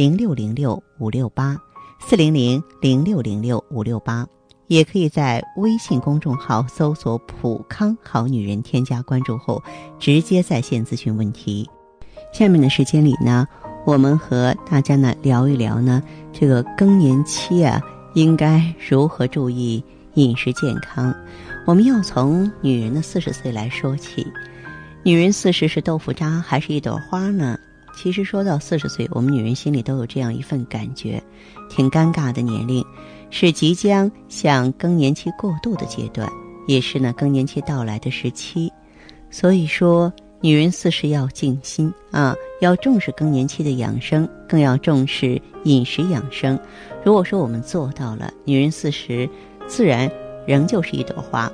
零六零六五六八四零零零六零六五六八，也可以在微信公众号搜索“普康好女人”，添加关注后直接在线咨询问题。下面的时间里呢，我们和大家呢聊一聊呢这个更年期啊，应该如何注意。饮食健康，我们要从女人的四十岁来说起。女人四十是豆腐渣还是一朵花呢？其实说到四十岁，我们女人心里都有这样一份感觉，挺尴尬的年龄，是即将向更年期过渡的阶段，也是呢更年期到来的时期。所以说，女人四十要静心啊，要重视更年期的养生，更要重视饮食养生。如果说我们做到了，女人四十。自然仍旧是一朵花。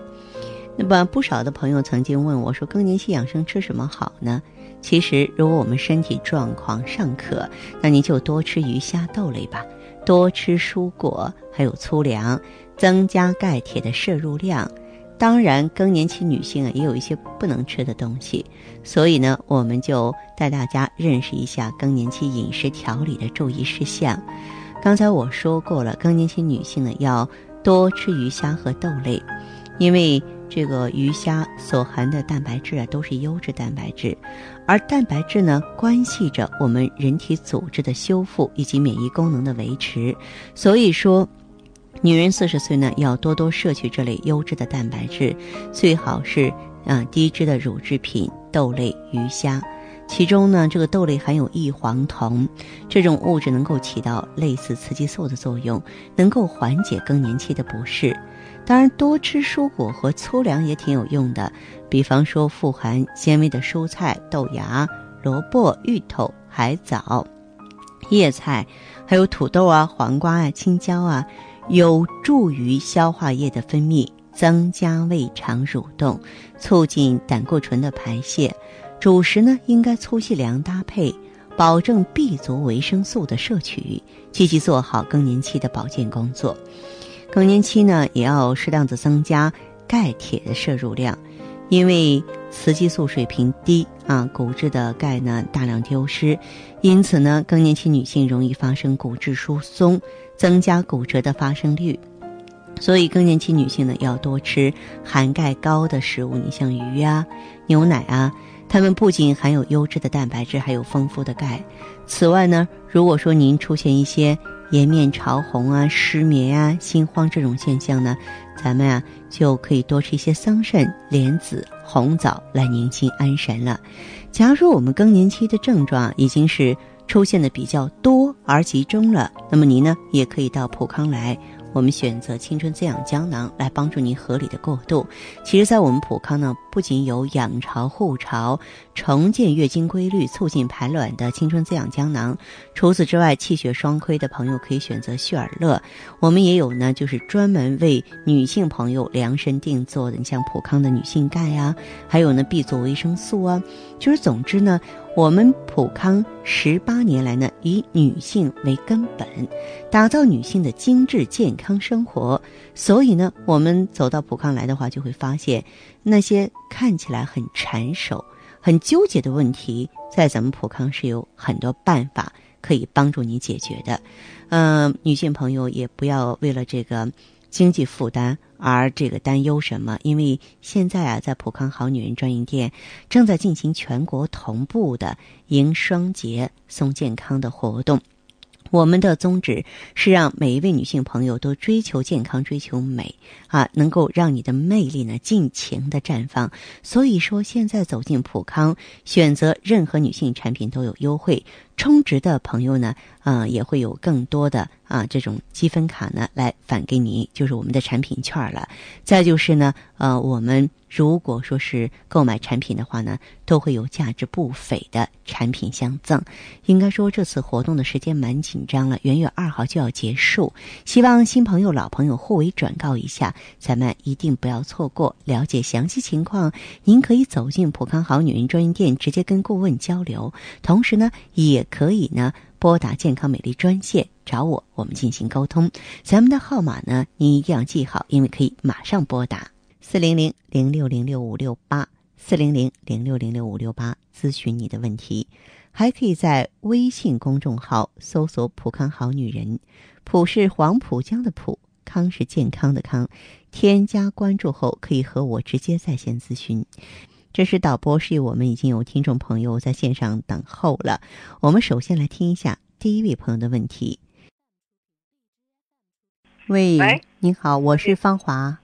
那么不少的朋友曾经问我说：“更年期养生吃什么好呢？”其实，如果我们身体状况尚可，那您就多吃鱼虾豆类吧，多吃蔬果，还有粗粮，增加钙铁的摄入量。当然，更年期女性啊也有一些不能吃的东西，所以呢，我们就带大家认识一下更年期饮食调理的注意事项。刚才我说过了，更年期女性呢要。多吃鱼虾和豆类，因为这个鱼虾所含的蛋白质啊都是优质蛋白质，而蛋白质呢关系着我们人体组织的修复以及免疫功能的维持，所以说，女人四十岁呢要多多摄取这类优质的蛋白质，最好是啊低脂的乳制品、豆类、鱼虾。其中呢，这个豆类含有异黄酮，这种物质能够起到类似雌激素的作用，能够缓解更年期的不适。当然，多吃蔬果和粗粮也挺有用的，比方说富含纤维的蔬菜、豆芽、萝卜、芋头、海藻、叶菜，还有土豆啊、黄瓜啊、青椒啊，有助于消化液的分泌，增加胃肠蠕动，促进胆固醇的排泄。主食呢，应该粗细粮搭配，保证 B 族维生素的摄取，积极做好更年期的保健工作。更年期呢，也要适当的增加钙铁的摄入量，因为雌激素水平低啊，骨质的钙呢大量丢失，因此呢，更年期女性容易发生骨质疏松，增加骨折的发生率。所以，更年期女性呢，要多吃含钙高的食物，你像鱼啊、牛奶啊。它们不仅含有优质的蛋白质，还有丰富的钙。此外呢，如果说您出现一些颜面潮红啊、失眠啊、心慌这种现象呢，咱们啊就可以多吃一些桑葚、莲子、红枣来宁心安神了。假如说我们更年期的症状已经是出现的比较多而集中了，那么您呢也可以到普康来。我们选择青春滋养胶囊来帮助您合理的过渡。其实，在我们普康呢，不仅有养巢护巢、重建月经规律、促进排卵的青春滋养胶囊，除此之外，气血双亏的朋友可以选择旭尔乐。我们也有呢，就是专门为女性朋友量身定做的，你像普康的女性钙呀，还有呢 B 族维生素啊。就是总之呢。我们普康十八年来呢，以女性为根本，打造女性的精致健康生活。所以呢，我们走到普康来的话，就会发现那些看起来很缠手、很纠结的问题，在咱们普康是有很多办法可以帮助你解决的。嗯，女性朋友也不要为了这个。经济负担而这个担忧什么？因为现在啊，在普康好女人专营店正在进行全国同步的迎双节送健康的活动。我们的宗旨是让每一位女性朋友都追求健康、追求美啊，能够让你的魅力呢尽情的绽放。所以说，现在走进普康，选择任何女性产品都有优惠。充值的朋友呢，啊，也会有更多的啊这种积分卡呢来返给你，就是我们的产品券了。再就是呢，呃，我们如果说是购买产品的话呢，都会有价值不菲的产品相赠。应该说这次活动的时间蛮紧张了，元月二号就要结束，希望新朋友、老朋友互为转告一下，咱们一定不要错过。了解详细情况，您可以走进普康好女人专营店，直接跟顾问交流。同时呢，也可以呢拨打健康美丽专线找我，我们进行沟通。咱们的号码呢，您一定要记好，因为可以马上拨打四零零零六零六五六八四零零零六零六五六八咨询你的问题。还可以在微信公众号搜索“普康好女人”，普是黄浦江的浦，康是健康的康。添加关注后，可以和我直接在线咨询。这是导播示意我们已经有听众朋友在线上等候了。我们首先来听一下第一位朋友的问题。喂，喂您好，我是芳华。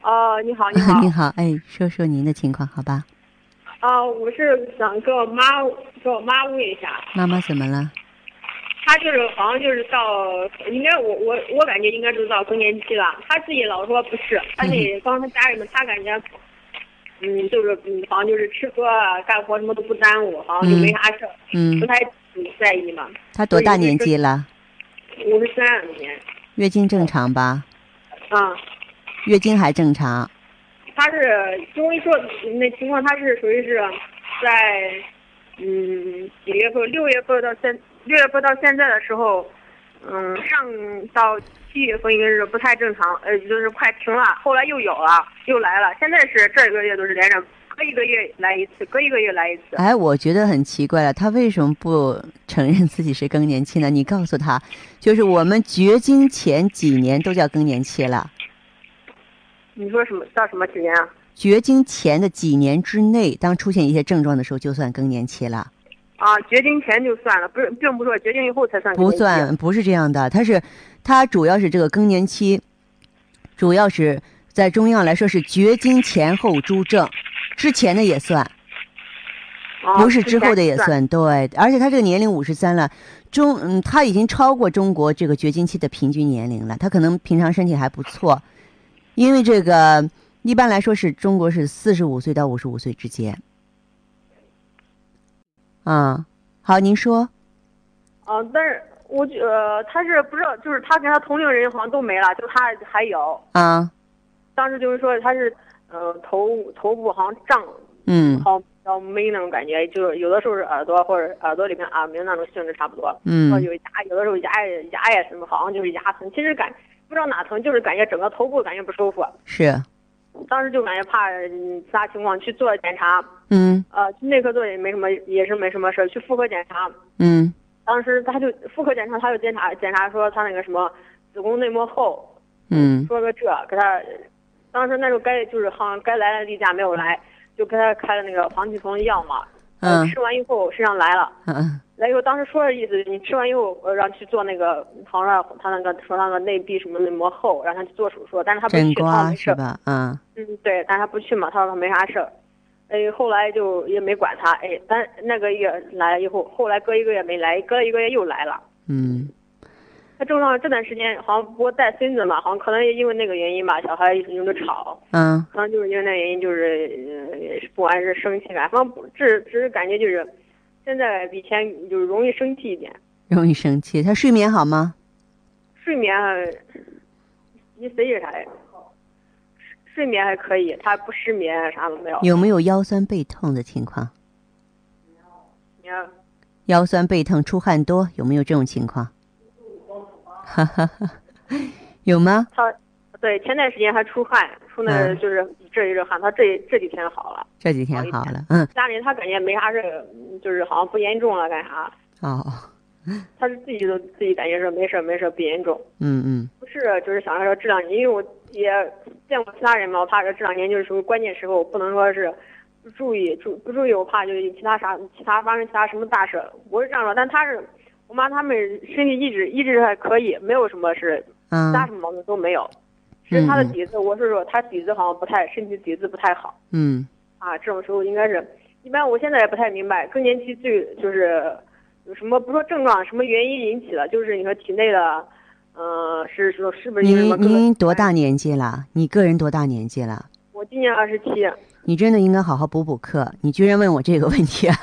哦，你好，你好，你好，哎，说说您的情况好吧？啊，我是想跟我妈跟我妈问一下，妈妈怎么了？她就是好像就是到，应该我我我感觉应该就是到更年期了，她自己老说不是，她自己 帮她家人们，她感觉，嗯，就是嗯，好像就是吃喝啊干活什么都不耽误，好像就没啥事儿，嗯不，太嗯在意嘛。他多大年纪了？五十三年，月经正常吧？啊，月经还正常？他是中医说那情况，他是属于是在嗯几月份？六月份到现六月份到现在的时候，嗯，上到七月份应该是不太正常，呃，就是快停了，后来又有了，又来了，现在是这个月都是连着，隔一个月来一次，隔一个月来一次。哎，我觉得很奇怪了，他为什么不承认自己是更年期呢？你告诉他，就是我们绝经前几年都叫更年期了，你说什么到什么几年啊？绝经前的几年之内，当出现一些症状的时候，就算更年期了。啊，绝经前就算了，不是，并不是说绝经以后才算不。算，不是这样的，它是，它主要是这个更年期，主要是在中药来说是绝经前后诸症，之前的也算，啊不是之后的也算。算。对，而且他这个年龄五十三了，中嗯，他已经超过中国这个绝经期的平均年龄了。他可能平常身体还不错，因为这个一般来说是中国是四十五岁到五十五岁之间。啊，好，您说，啊，但是我觉呃，他是不知道，就是他跟他同龄人好像都没了，就他还有。啊，当时就是说他是，呃，头头部好像胀，嗯好像没那种感觉，就是有的时候是耳朵或者耳朵里面耳鸣那种性质差不多。嗯说有牙，有的时候牙也牙也什么，好像就是牙疼，其实感不知道哪疼，就是感觉整个头部感觉不舒服。是，当时就感觉怕嗯其他情况去做检查，嗯。呃，去内科做也没什么，也是没什么事儿，去妇科检查。嗯。当时他就妇科检查，他就检查检查说他那个什么子宫内膜厚，嗯。说个这给他，当时那时候该就是好像该来的例假没有来，就给他开了那个黄体酮药嘛，呃嗯吃完以后身上来了，嗯来以后当时说的意思，你吃完以后呃让去做那个，好像他那个说那个内壁什么的膜厚，让他去做手术，但是他不去，他没事？嗯嗯对，但是他不去嘛，他说他没啥事儿。哎，后来就也没管他，哎，但那个月来了以后，后来隔一个月没来，隔一个月又来了。嗯他正常这段时间好像不过带孙子嘛，好像可能也因为那个原因吧，小孩有的吵，嗯可能就是因为那原因，就是呃，不管是生气吧，反正不只只是感觉就是现在比以前就是容易生气一点，容易生气。他睡眠好吗？睡眠你谁是啥呀？睡眠还可以，他不失眠，啥都没有。有没有腰酸背痛的情况？腰酸背痛、出汗多，有没有这种情况？哈哈哈，有吗？他对前段时间还出汗，出那嗯就是这一阵汗，他这这几天好了。这几天好了，嗯，家里他感觉没啥事，就是好像不严重了，干啥？哦，他是自己都自己感觉说没事儿没事儿不严重，嗯嗯不是就是想着说这两年，因为我也见过其他人嘛，我怕说这两年就是说关键时候，不能说是不注意注不注意，我怕就是其他啥其他发生其他什么大事。我是这样说，但他是我妈他们身体一直一直还可以，没有什么是嗯大什么毛病都没有。是她的嗯嗯底子，我是说她底子好像不太，身体底子不太好嗯啊。这种时候应该是，一般我现在也不太明白，更年期最就是有什么不说症状，什么原因引起的，就是你说体内的，嗯、是说是不是您您多大年纪了？你个人多大年纪了？我今年二十七，你真的应该好好补补课。你居然问我这个问题啊！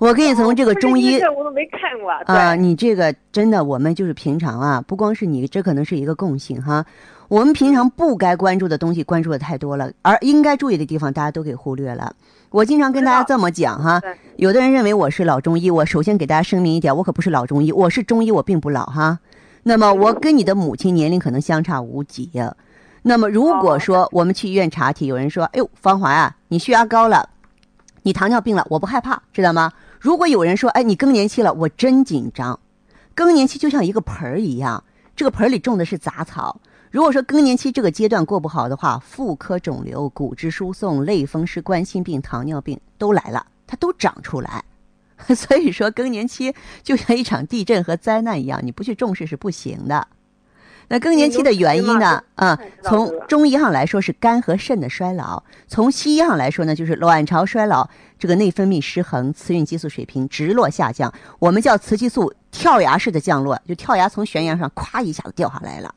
我给你从这个中医这我都没看过。啊，你这个真的，我们就是平常啊，不光是你，这可能是一个共性哈。我们平常不该关注的东西关注的太多了，而应该注意的地方大家都给忽略了。我经常跟大家这么讲哈，有的人认为我是老中医，我首先给大家声明一点，我可不是老中医，我是中医，我并不老哈。那么我跟你的母亲年龄可能相差无几。那么如果说我们去医院查体，有人说，哎呦，芳华啊，你血压高了，你糖尿病了，我不害怕，知道吗？如果有人说，哎，你更年期了，我真紧张。更年期就像一个盆儿一样，这个盆儿里种的是杂草。如果说更年期这个阶段过不好的话，妇科肿瘤、骨质疏松、类风湿、冠心病、糖尿病都来了，它都长出来。所以说，更年期就像一场地震和灾难一样，你不去重视是不行的。那更年期的原因呢？啊、从中医上来说是肝和肾的衰老，从西医上来说呢，就是卵巢衰老，这个内分泌失衡，雌孕激素水平直落下降，我们叫雌激素跳崖式的降落，就跳崖从悬崖上咵一下子掉下来了，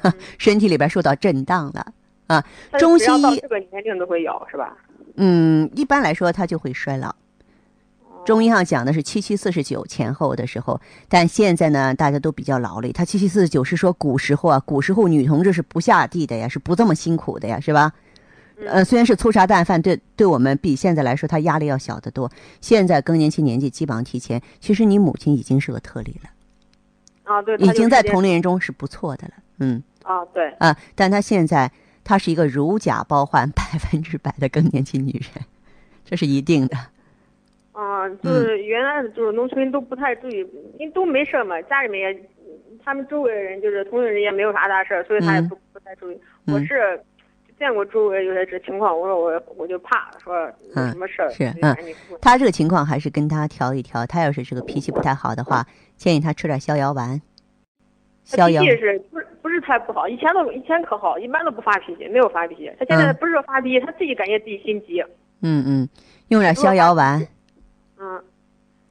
身体里边受到震荡了啊。中西医这个年龄都会有是吧？嗯，一般来说它就会衰老。中医上讲的是七七四十九前后的时候，但现在呢，大家都比较劳累。他七七四十九是说古时候啊，古时候女同志是不下地的呀，是不这么辛苦的呀，是吧？呃，虽然是粗茶淡饭，对对我们比现在来说，她压力要小得多。现在更年期年纪基本上提前，其实你母亲已经是个特例了，啊，对，已经在同同龄人中是不错的了，嗯啊，对，啊，但她现在她是一个如假包换、百分之百的更年期女人，这是一定的。啊，就是原来就是农村都不太注意，因为都没事儿嘛，家里面也，他们周围的人就是同龄人也没有啥大事儿，所以他也嗯不不太注意。嗯我是见过周围有些这情况，我说我我就怕说有嗯什么事儿，是就赶紧说他这个情况还是跟他调一调。他要是这个脾气不太好的话，建议他吃点逍遥丸。逍遥他脾气是不是不是太不好？以前都以前可好，一般都不发脾气，没有发脾气。他现在嗯不是说发脾气，他自己感觉自己心急。嗯嗯，用点逍遥丸，嗯，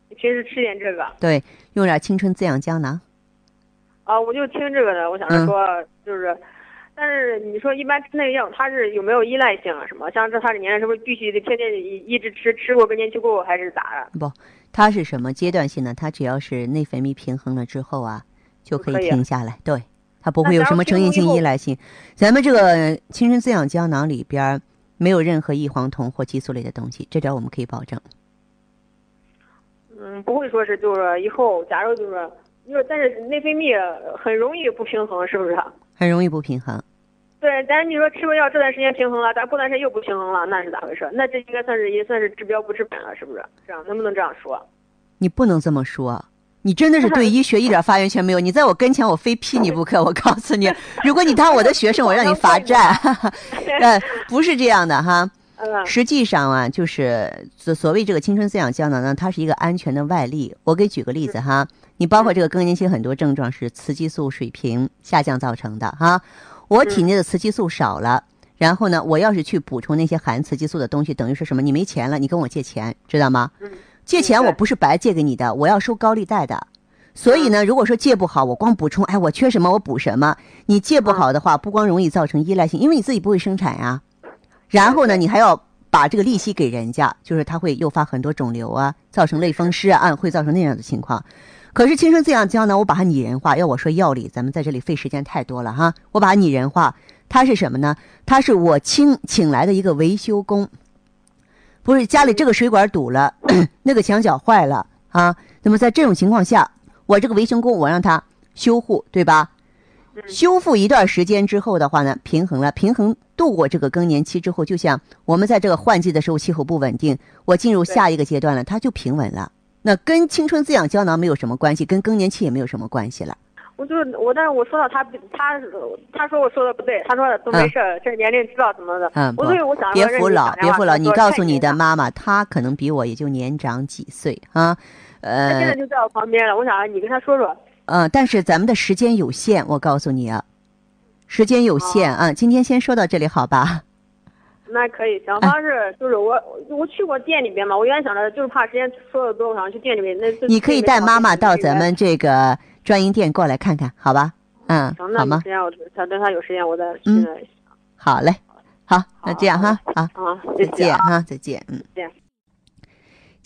你平时吃点这个对，用点青春滋养胶囊。啊，我就听这个的，我想着说就是，但是你说一般吃那个药，它是有没有依赖性啊？什么？像这他这年龄是不是必须得天天一一直吃，吃过更年期过后还是咋的？不它是什么阶段性的？它只要是内分泌平衡了之后啊，就可以停下来。对，它不会有什么成瘾性依赖性。咱们这个青春滋养胶囊里边没有任何异黄酮或激素类的东西，这点我们可以保证。嗯，不会说是就是以后假如就是，因为但是内分泌很容易不平衡，是不是？很容易不平衡。对，但是你说吃过药这段时间平衡了，但过段时间又不平衡了，那是咋回事？那这应该算是也算是治标不治本了，是不是？这样能不能这样说？你不能这么说，你真的是对医学一点发言权没有。你在我跟前，我非批你不可。我告诉你，如果你当我的学生，我让你罚站。呃，不是这样的哈。嗯实际上啊，就是所所谓这个青春滋养胶囊呢，它是一个安全的外力。我给举个例子哈，你包括这个更年期很多症状是雌激素水平下降造成的哈。我体内的雌激素少了，然后呢，我要是去补充那些含雌激素的东西，等于是什么？你没钱了，你跟我借钱，知道吗？嗯借钱我不是白借给你的，我要收高利贷的。所以呢，如果说借不好，我光补充，哎，我缺什么我补什么。你借不好的话，不光容易造成依赖性，因为你自己不会生产呀。然后呢，你还要把这个利息给人家，就是它会诱发很多肿瘤啊，造成类风湿啊，会造成那样的情况。可是青春滋养胶呢，我把它拟人化，要我说药理，咱们在这里费时间太多了哈。我把它拟人化，它是什么呢？它是我请请来的一个维修工，不是家里这个水管堵了，那个墙角坏了啊。那么在这种情况下，我这个维修工我让他修护，对吧？修复一段时间之后的话呢，平衡了，平衡度过这个更年期之后，就像我们在这个换季的时候气候不稳定，我进入下一个阶段了，它就平稳了。那跟青春滋养胶囊没有什么关系，跟更年期也没有什么关系了。我就我，但是我说到他，他他说我说的不对，他说的都没事儿，这年龄知道怎么的。嗯，不我所以我想别说服老，别服老。你告诉你的妈，妈妈，她可能比我也就年长几岁啊。呃，他现在就在我旁边了，我想你跟他说说。嗯，但是咱们的时间有限，我告诉你啊，时间有限啊。今天先说到这里，好吧？那可以，想法是就是我我去过店里边嘛，我原来想着就是怕时间说的多，我想去店里面那。你可以带妈妈到咱们这个专营店过来看看，好吧？嗯，好吗？时间我等等他有时间我再去。好嘞，好，那这样哈，好，好，再见哈，再见，嗯。再见。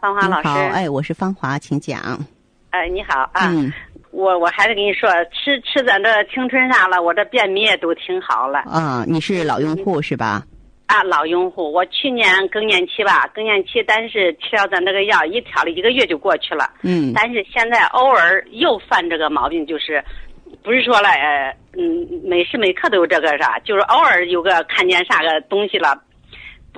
芳华老师，哎，我是芳华，请讲。哎，你好啊，我我还是跟你说，吃吃咱这青春啥了，我这便秘也都挺好了。啊，你是老用户是吧？啊，老用户，我去年更年期吧，更年期，但是吃了咱这个药，一调了一个月就过去了。嗯。但是现在偶尔又犯这个毛病，就是不是说了，呃，嗯，每时每刻都有这个啥，就是偶尔有个看见啥个东西了。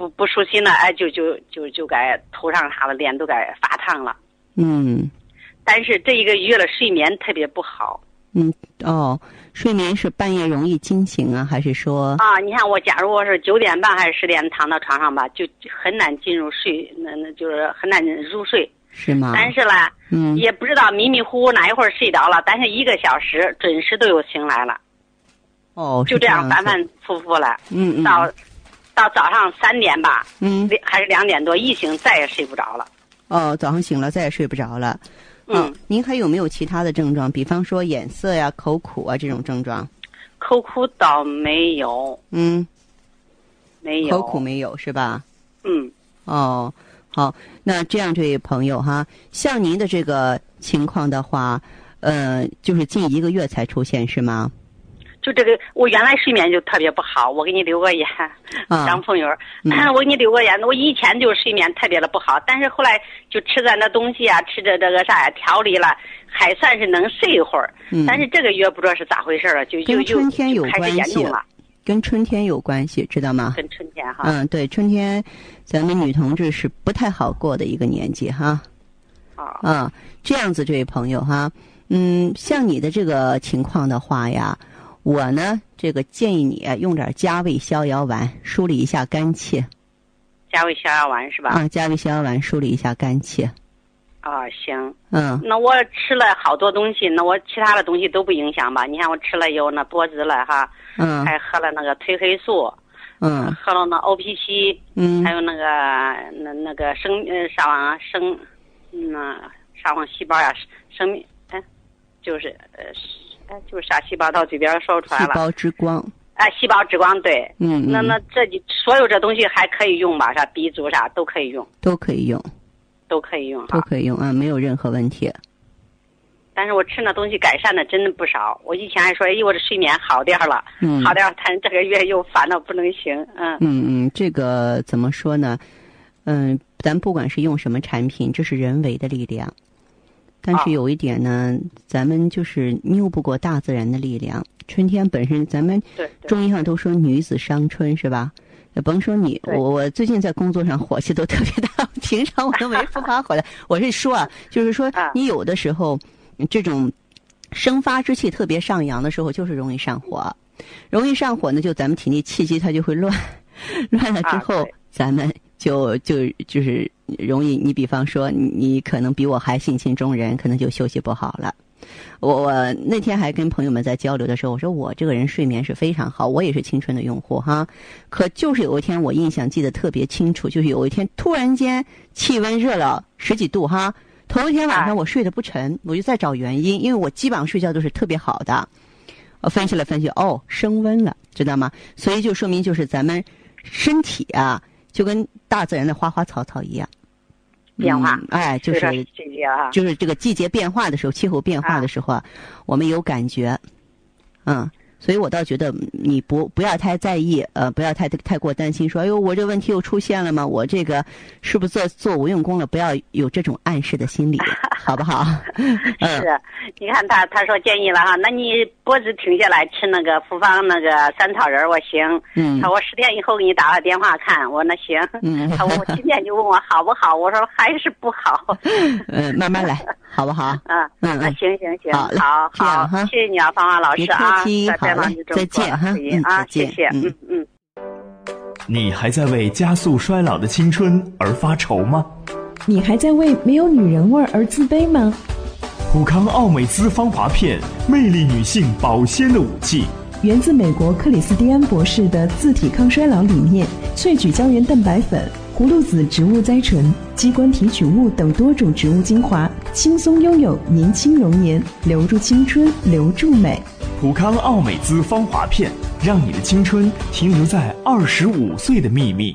不不舒心了，哎，就就就就该头上啥的脸都该发烫了。嗯，但是这一个月了，睡眠特别不好。嗯，哦，睡眠是半夜容易惊醒啊，还是说？啊，你看我，假如我是九点半还是十点躺到床上吧，就很难进入睡，那那就是很难入睡。是吗？但是呢，嗯，也不知道迷迷糊糊哪一会儿睡着了，但是一个小时准时都有醒来了。哦，就这样反反复复了。嗯嗯。到。到早上三点吧，嗯，还是两点多，一醒再也睡不着了。哦，早上醒了再也睡不着了。嗯，您还有没有其他的症状？比方说眼涩呀、口苦啊这种症状？口苦倒没有。嗯，没有。口苦没有是吧？嗯。哦，好，那这样这位朋友哈，像您的这个情况的话，呃，就是近一个月才出现是吗？就这个，我原来睡眠就特别不好。我给你留个言，张朋友，我给你留个言。我以前就睡眠特别的不好，但是后来就吃咱的东西啊，吃着这个啥呀，调理了，还算是能睡一会儿。但是这个月不知道是咋回事了，就就就开始严重了。跟春天有关系，知道吗？跟春天哈。嗯，对，春天，咱们女同志是不太好过的一个年纪哈。啊。啊，这样子，这位朋友哈，嗯，像你的这个情况的话呀。我呢，这个建议你用点加味逍遥丸梳理一下肝气。加味逍遥丸是吧？啊，加味逍遥丸梳理一下肝气。啊，行。嗯。那我吃了好多东西，那我其他的东西都不影响吧？你看我吃了有那柏子了哈。嗯。还喝了那个褪黑素。嗯。喝了那 O P C。嗯。还有那个那那个生呃啥玩意儿生，那啥玩意细胞呀生命哎，就是呃。哎，就是啥细胞到嘴边说出来了。细胞之光。哎，细胞之光，对。嗯那那这所有这东西还可以用吧？啥 B 族啥都可以用。都可以用。都可以用。都可以用啊，没有任何问题。但是我吃那东西改善的真的不少。我以前还说，哎，我这睡眠好点了，嗯，好点但是这个月又烦到不能行，嗯。嗯嗯，这个怎么说呢？嗯，咱不管是用什么产品，这是人为的力量。但是有一点呢，咱们就是拗不过大自然的力量。春天本身，咱们中医上都说女子伤春，是吧？也甭说你，我我最近在工作上火气都特别大，平常我都没 复发回来。我是说啊，就是说你有的时候这种生发之气特别上扬的时候，就是容易上火。容易上火呢，就咱们体内气机它就会乱，乱了之后，咱们就就就是。容易，你比方说，你可能比我还性情中人，可能就休息不好了。我我那天还跟朋友们在交流的时候，我说我这个人睡眠是非常好，我也是青春的用户哈。可就是有一天，我印象记得特别清楚，就是有一天突然间气温热了十几度哈。头一天晚上我睡得不沉，我就在找原因，因为我基本上睡觉都是特别好的。我分析了分析，哦，升温了，知道吗？所以就说明就是咱们身体啊，就跟大自然的花花草草一样。变化，哎，就是就是这个季节变化的时候，气候变化的时候啊，我们有感觉，嗯，所以我倒觉得你不不要太在意，呃，不要太太过担心，说哎呦，我这问题又出现了吗？我这个是不是做做无用功了？不要有这种暗示的心理，好不好？是，你看他他说建议了哈，那你脖子停下来吃那个复方那个三草仁，我行。嗯。他说我十天以后给你打个电话看，我说那行。嗯。他我今天就问我好不好，我说还是不好。嗯，慢慢来，好不好？嗯嗯，那行行行，好好，谢谢你啊，芳芳老师啊。好了，再见哈，啊，谢谢，嗯嗯。你还在为加速衰老的青春而发愁吗？你还在为没有女人味而自卑吗？普康奥美姿芳华片，魅力女性保鲜的武器。源自美国克里斯蒂安博士的自体抗衰老理念，萃取胶原蛋白粉、葫芦籽植物甾醇、鸡冠提取物等多种植物精华，轻松拥有年轻容颜，留住青春，留住美。普康奥美姿芳华片，让你的青春停留在二十五岁的秘密。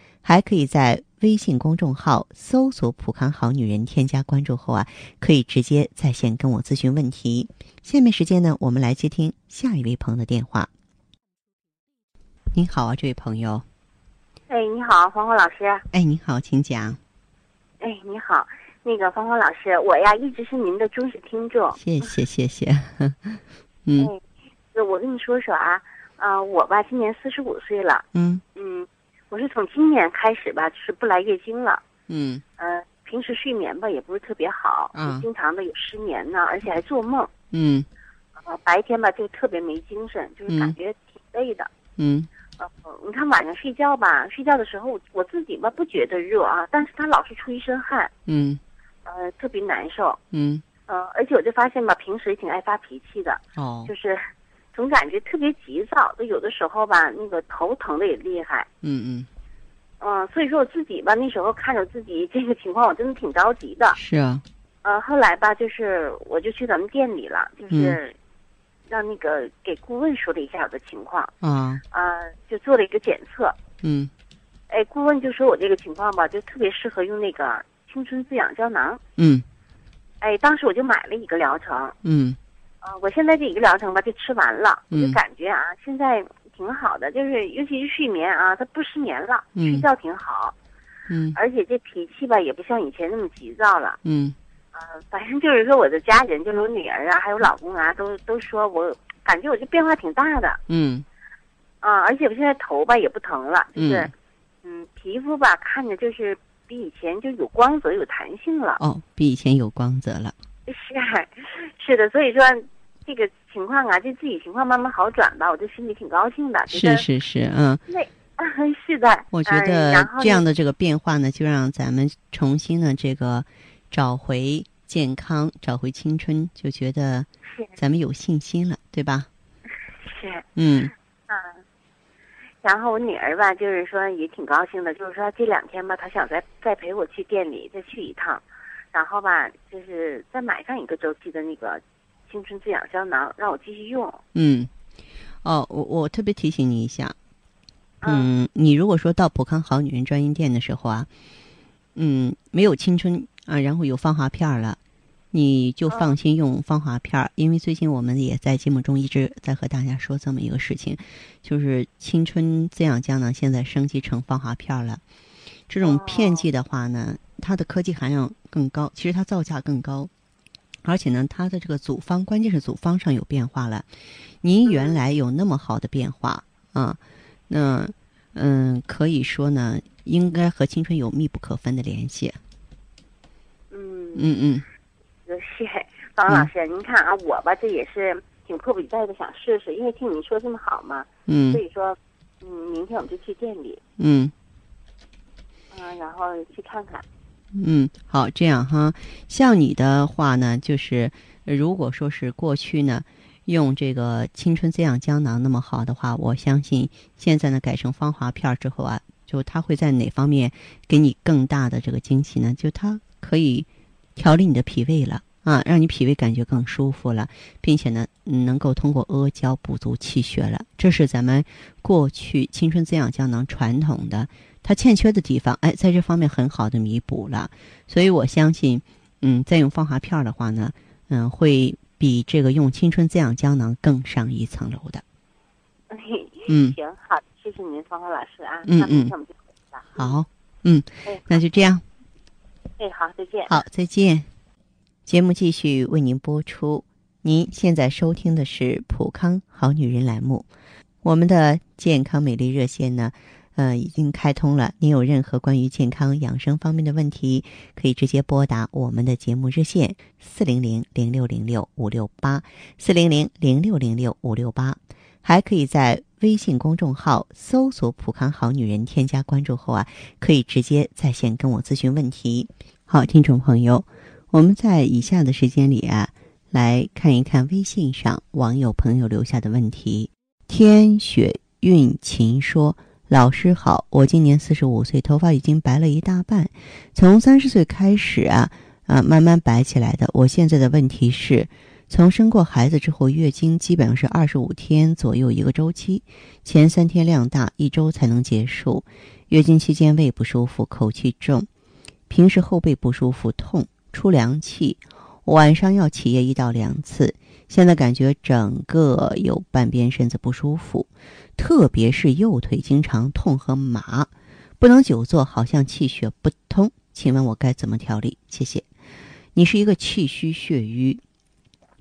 还可以在微信公众号搜索“普康好女人”，添加关注后啊，可以直接在线跟我咨询问题。下面时间呢，我们来接听下一位朋友的电话。您好啊，这位朋友。哎，你好，芳芳老师。哎，你好，请讲。哎，你好，那个芳芳老师，我呀一直是您的忠实听众。谢谢，谢谢。嗯。哎，我跟你说说啊，啊，我吧今年四十五岁了。嗯。嗯。我是从今年开始吧，就是不来月经了。嗯。呃，平时睡眠吧也不是特别好，嗯，经常的有失眠呢，而且还做梦。嗯。呃，白天吧就特别没精神，就是感觉挺累的。嗯。呃，你看晚上睡觉吧，睡觉的时候我自己吧不觉得热啊，但是他老是出一身汗。嗯。呃，特别难受。嗯。呃，而且我就发现吧，平时也挺爱发脾气的。哦。就是。总感觉特别急躁，就有的时候吧，那个头疼的也厉害。嗯嗯，嗯，所以说我自己吧，那时候看着自己这个情况，我真的挺着急的。是啊。呃，后来吧，就是我就去咱们店里了，就是让那个给顾问说了一下我的情况。啊。呃，就做了一个检测。嗯。哎，顾问就说我这个情况吧，就特别适合用那个青春滋养胶囊。嗯。哎，当时我就买了一个疗程。嗯。啊，我现在这一个疗程吧就吃完了，我就感觉啊，现在挺好的，就是尤其是睡眠啊，它不失眠了，睡觉挺好，嗯，而且这脾气吧也不像以前那么急躁了，嗯，呃，反正就是说我的家人，就是我女儿啊，还有老公啊，都都说我感觉我这变化挺大的，嗯，啊，而且我现在头吧也不疼了，就是，嗯，皮肤吧看着就是比以前就有光泽、有弹性了，哦，比以前有光泽了。是，是的，所以说这个情况啊，就自己情况慢慢好转吧，我就心里挺高兴的。是是是，嗯，那 是的。我觉得这样的这个变化呢，就让咱们重新呢这个找回健康，找回青春，就觉得咱们有信心了，对吧？是，嗯嗯。然后我女儿吧，就是说也挺高兴的，就是说这两天吧，她想再再陪我去店里再去一趟。然后吧，就是再买上一个周期的那个青春滋养胶囊，让我继续用。嗯，哦，我我特别提醒你一下，嗯，你如果说到普康好女人专营店的时候啊，嗯，没有青春啊，然后有芳华片了，你就放心用芳华片，因为最近我们也在节目中一直在和大家说这么一个事情，就是青春滋养胶囊现在升级成芳华片了，这种片剂的话呢。它的科技含量更高，其实它造价更高，而且呢，它的这个组方，关键是组方上有变化了。您原来有那么好的变化啊，那嗯，可以说呢，应该和青春有密不可分的联系。嗯嗯嗯，谢谢方老师，您看啊，我吧，这也是挺迫不及待的想试试，因为听您说这么好嘛，嗯，所以说，嗯，明天我们就去店里，嗯，嗯，然后去看看。嗯，好，这样哈，像你的话呢，就是如果说是过去呢，用这个青春滋养胶囊那么好的话，我相信现在呢改成芳华片之后啊，就它会在哪方面给你更大的这个惊喜呢？就它可以调理你的脾胃了啊，让你脾胃感觉更舒服了，并且呢，能够通过阿胶补足气血了。这是咱们过去青春滋养胶囊传统的它欠缺的地方，哎，在这方面很好的弥补了。所以我相信，嗯，再用芳华片的话呢，嗯，会比这个用青春滋养胶囊更上一层楼的。嗯，行，好，谢谢您，芳华老师啊。嗯嗯，好，嗯，那就这样。哎，好，再见。好，再见。节目继续为您播出。您现在收听的是《普康好女人》栏目。我们的健康美丽热线呢，呃，已经开通了。您有任何关于健康养生方面的问题，可以直接拨打我们的节目热线四零零零六零六五六八四零零零六零六五六八。还可以在微信公众号搜索“普康好女人”，添加关注后啊，可以直接在线跟我咨询问题。好，听众朋友，我们在以下的时间里啊，来看一看微信上网友朋友留下的问题。天雪韵琴说：“老师好，我今年四十五岁，头发已经白了一大半，从三十岁开始啊啊慢慢白起来的。我现在的问题是。”从生过孩子之后，月经基本上是二十五天左右一个周期，前三天量大，一周才能结束。月经期间胃不舒服，口气重，平时后背不舒服，痛，出凉气，晚上要起夜一到两次。现在感觉整个有半边身子不舒服，特别是右腿经常痛和麻，不能久坐，好像气血不通。请问我该怎么调理？谢谢。你是一个气虚血瘀。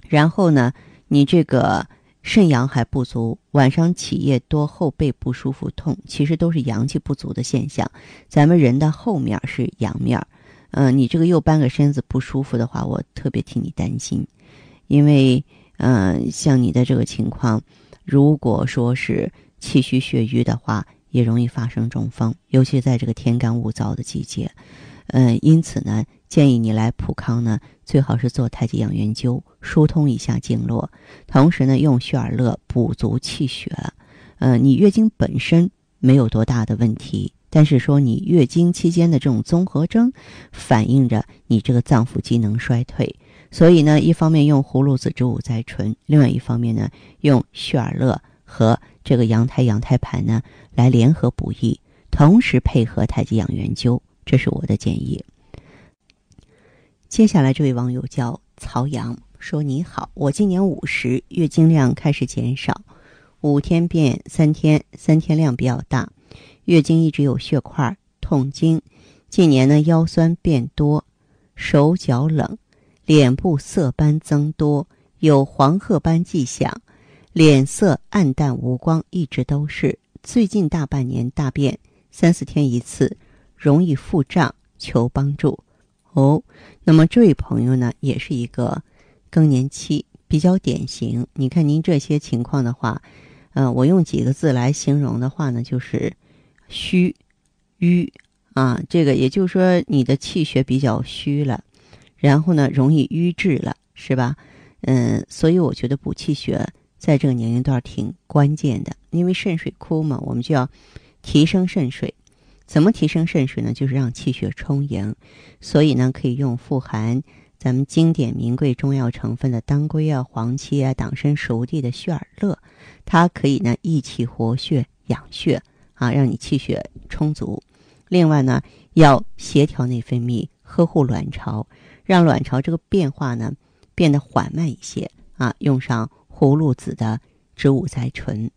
然后呢，你这个肾阳还不足，晚上起夜多，后背不舒服痛，其实都是阳气不足的现象。咱们人的后面是阳面，嗯，你这个右半个身子不舒服的话，我特别替你担心，因为嗯，像你的这个情况，如果说是气虚血瘀的话，也容易发生中风，尤其在这个天干物燥的季节，嗯，因此呢。建议你来普康呢，最好是做太极养元灸，疏通一下经络，同时呢用血尔乐补足气血。呃，你月经本身没有多大的问题，但是说你月经期间的这种综合征，反映着你这个脏腑机能衰退。所以呢，一方面用葫芦籽植物甾醇，另外一方面呢用血尔乐和这个羊胎羊胎盘呢来联合补益，同时配合太极养元灸，这是我的建议。接下来这位网友叫曹阳，说：“你好，我今年五十，月经量开始减少，五天变三天，三天量比较大，月经一直有血块、痛经。近年呢，腰酸变多，手脚冷，脸部色斑增多，有黄褐斑迹象，脸色暗淡无光，一直都是。最近大半年大便三四天一次，容易腹胀，求帮助。”哦，那么这位朋友呢，也是一个更年期比较典型。你看您这些情况的话，呃，我用几个字来形容的话呢，就是虚瘀啊。这个也就是说，你的气血比较虚了，然后呢，容易瘀滞了，是吧？嗯，所以我觉得补气血在这个年龄段挺关键的，因为肾水枯嘛，我们就要提升肾水。怎么提升肾水呢？就是让气血充盈，所以呢，可以用富含咱们经典名贵中药成分的当归啊、黄芪啊、党参、熟地的血尔乐，它可以呢益气活血、养血啊，让你气血充足。另外呢，要协调内分泌，呵护卵巢，让卵巢这个变化呢变得缓慢一些啊。用上葫芦籽的植物甾醇，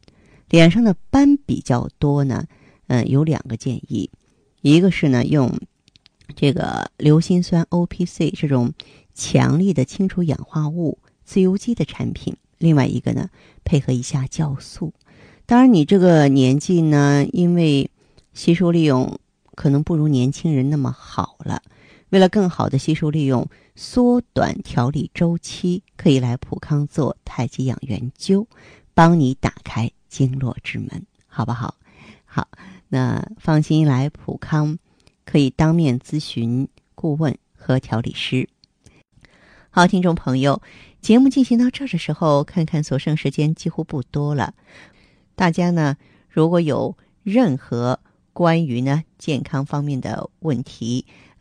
脸上的斑比较多呢。嗯，有两个建议，一个是呢用这个硫辛酸 O P C 这种强力的清除氧化物自由基的产品，另外一个呢配合一下酵素。当然，你这个年纪呢，因为吸收利用可能不如年轻人那么好了。为了更好的吸收利用，缩短调理周期，可以来普康做太极养元灸，帮你打开经络之门，好不好？好。那放心来普康，可以当面咨询顾问和调理师。好，听众朋友，节目进行到这儿的时候，看看所剩时间几乎不多了。大家呢，如果有任何关于呢健康方面的问题，